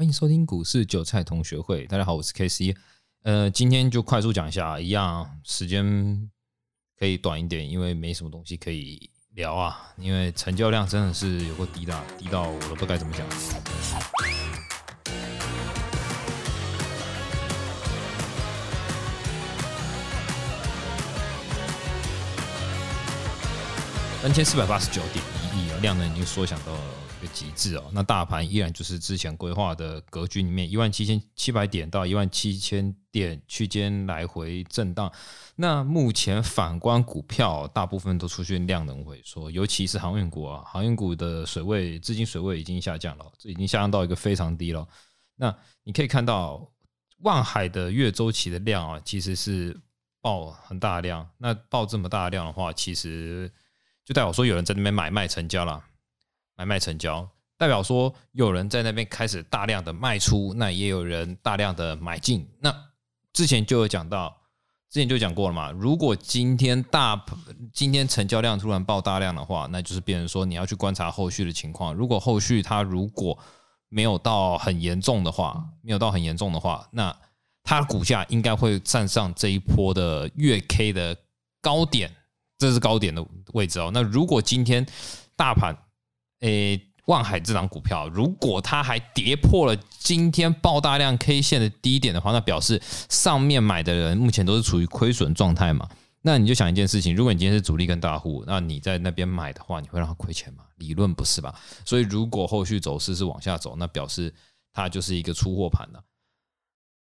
欢迎收听股市韭菜同学会。大家好，我是 K C。呃，今天就快速讲一下，一样时间可以短一点，因为没什么东西可以聊啊。因为成交量真的是有个低的，低到我都不知道该怎么讲。三千四百八十九点一亿啊，量能已经缩小到个极致哦。那大盘依然就是之前规划的格局里面，一万七千七百点到一万七千点区间来回震荡。那目前反观股票，大部分都出现量能萎缩，尤其是航运股啊，航运股的水位资金水位已经下降了，这已经下降到一个非常低了。那你可以看到，万海的月周期的量啊，其实是爆很大量。那爆这么大量的话，其实就代表说有人在那边买卖成交了，买卖成交，代表说有人在那边开始大量的卖出，那也有人大量的买进。那之前就有讲到，之前就讲过了嘛。如果今天大今天成交量突然爆大量的话，那就是变成说你要去观察后续的情况。如果后续它如果没有到很严重的话，没有到很严重的话，那它股价应该会站上这一波的月 K 的高点。这是高点的位置哦。那如果今天大盘，诶，万海这档股票，如果它还跌破了今天爆大量 K 线的低点的话，那表示上面买的人目前都是处于亏损状态嘛？那你就想一件事情，如果你今天是主力跟大户，那你在那边买的话，你会让他亏钱吗？理论不是吧？所以如果后续走势是往下走，那表示它就是一个出货盘了。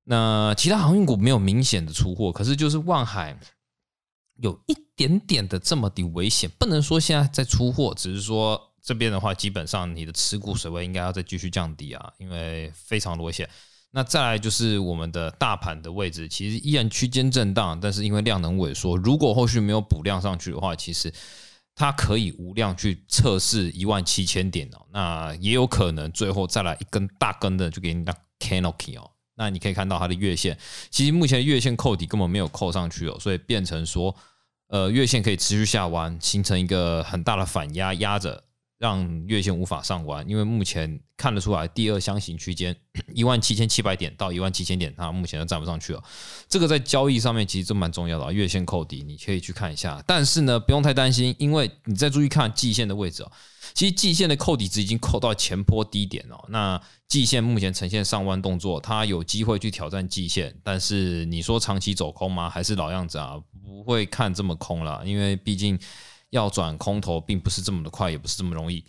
那其他航运股没有明显的出货，可是就是万海。有一点点的这么的危险，不能说现在在出货，只是说这边的话，基本上你的持股水位应该要再继续降低啊，因为非常危险。那再来就是我们的大盘的位置，其实依然区间震荡，但是因为量能萎缩，如果后续没有补量上去的话，其实它可以无量去测试一万七千点哦，那也有可能最后再来一根大根的就给你当 canopy 哦。那你可以看到它的月线，其实目前月线扣底根本没有扣上去哦，所以变成说，呃，月线可以持续下弯，形成一个很大的反压，压着让月线无法上完。因为目前看得出来，第二箱型区间一万七千七百点到一万七千点，它目前都站不上去了。这个在交易上面其实就蛮重要的，月线扣底你可以去看一下。但是呢，不用太担心，因为你再注意看季线的位置哦。其实季线的扣底值已经扣到前坡低点了，那季线目前呈现上弯动作，它有机会去挑战季线，但是你说长期走空吗？还是老样子啊，不会看这么空了，因为毕竟要转空头并不是这么的快，也不是这么容易。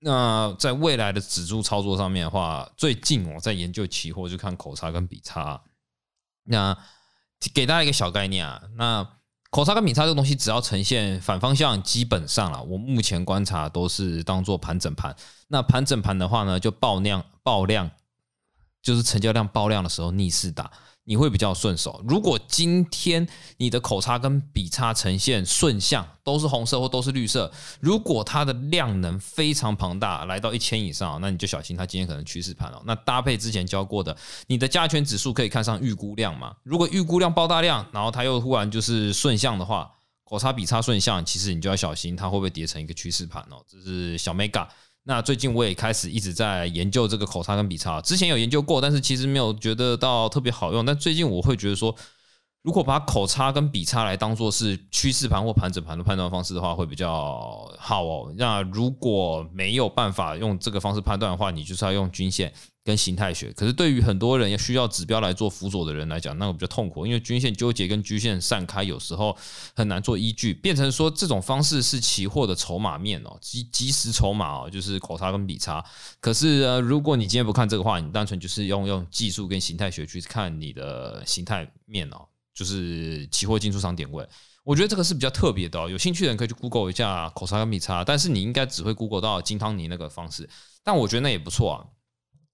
那在未来的指数操作上面的话，最近我在研究期货，就看口差跟比差。那给大家一个小概念啊，那。口差跟比差这个东西，只要呈现反方向，基本上啊，我目前观察都是当做盘整盘。那盘整盘的话呢，就爆量爆量，就是成交量爆量的时候逆势打。你会比较顺手。如果今天你的口差跟笔差呈现顺向，都是红色或都是绿色，如果它的量能非常庞大，来到一千以上，那你就小心它今天可能趋势盘了。那搭配之前教过的，你的加权指数可以看上预估量嘛？如果预估量爆大量，然后它又忽然就是顺向的话，口差笔差顺向，其实你就要小心它会不会叠成一个趋势盘哦。这是小 mega。那最近我也开始一直在研究这个口差跟笔差，之前有研究过，但是其实没有觉得到特别好用。但最近我会觉得说，如果把口差跟笔差来当做是趋势盘或盘整盘的判断方式的话，会比较好哦。那如果没有办法用这个方式判断的话，你就是要用均线。跟形态学，可是对于很多人要需要指标来做辅佐的人来讲，那个比较痛苦，因为均线纠结跟均线散开，有时候很难做依据，变成说这种方式是期货的筹码面哦，即即时筹码哦，就是口差跟比差。可是呃，如果你今天不看这个话，你单纯就是用用技术跟形态学去看你的形态面哦，就是期货进出场点位，我觉得这个是比较特别的哦。有兴趣的人可以去 Google 一下口差跟比差，但是你应该只会 Google 到金汤尼那个方式，但我觉得那也不错啊。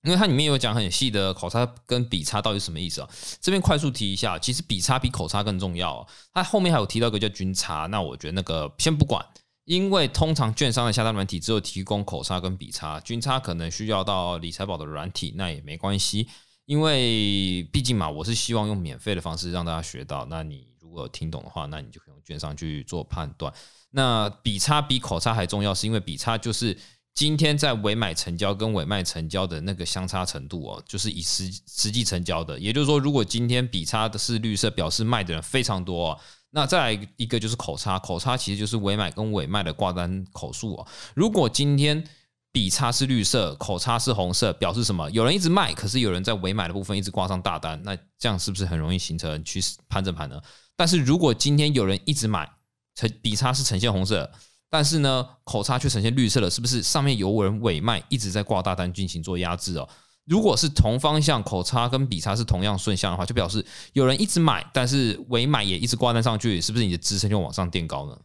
因为它里面有讲很细的口差跟比差到底什么意思啊？这边快速提一下，其实比差比口差更重要。它后面还有提到一个叫均差，那我觉得那个先不管，因为通常券商的下单软体只有提供口差跟比差，均差可能需要到理财宝的软体，那也没关系，因为毕竟嘛，我是希望用免费的方式让大家学到。那你如果听懂的话，那你就可以用券商去做判断。那比差比口差还重要，是因为比差就是。今天在委买成交跟委卖成交的那个相差程度哦，就是以实实际成交的，也就是说，如果今天比差的是绿色，表示卖的人非常多哦。那再来一个就是口差，口差其实就是委买跟委卖的挂单口数哦。如果今天比差是绿色，口差是红色，表示什么？有人一直卖，可是有人在委买的部分一直挂上大单，那这样是不是很容易形成趋势盘整盘呢？但是如果今天有人一直买，呈比差是呈现红色。但是呢，口差却呈现绿色了，是不是上面有人尾卖一直在挂大单进行做压制哦？如果是同方向，口差跟比差是同样顺向的话，就表示有人一直买，但是尾买也一直挂单上去，是不是你的支撑就往上垫高呢？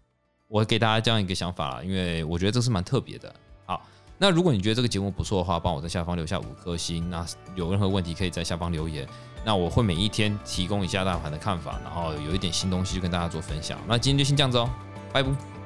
我给大家这样一个想法，因为我觉得这是蛮特别的。好，那如果你觉得这个节目不错的话，帮我在下方留下五颗星。那有任何问题可以在下方留言，那我会每一天提供一下大盘的看法，然后有一点新东西就跟大家做分享。那今天就先这样子哦，拜拜。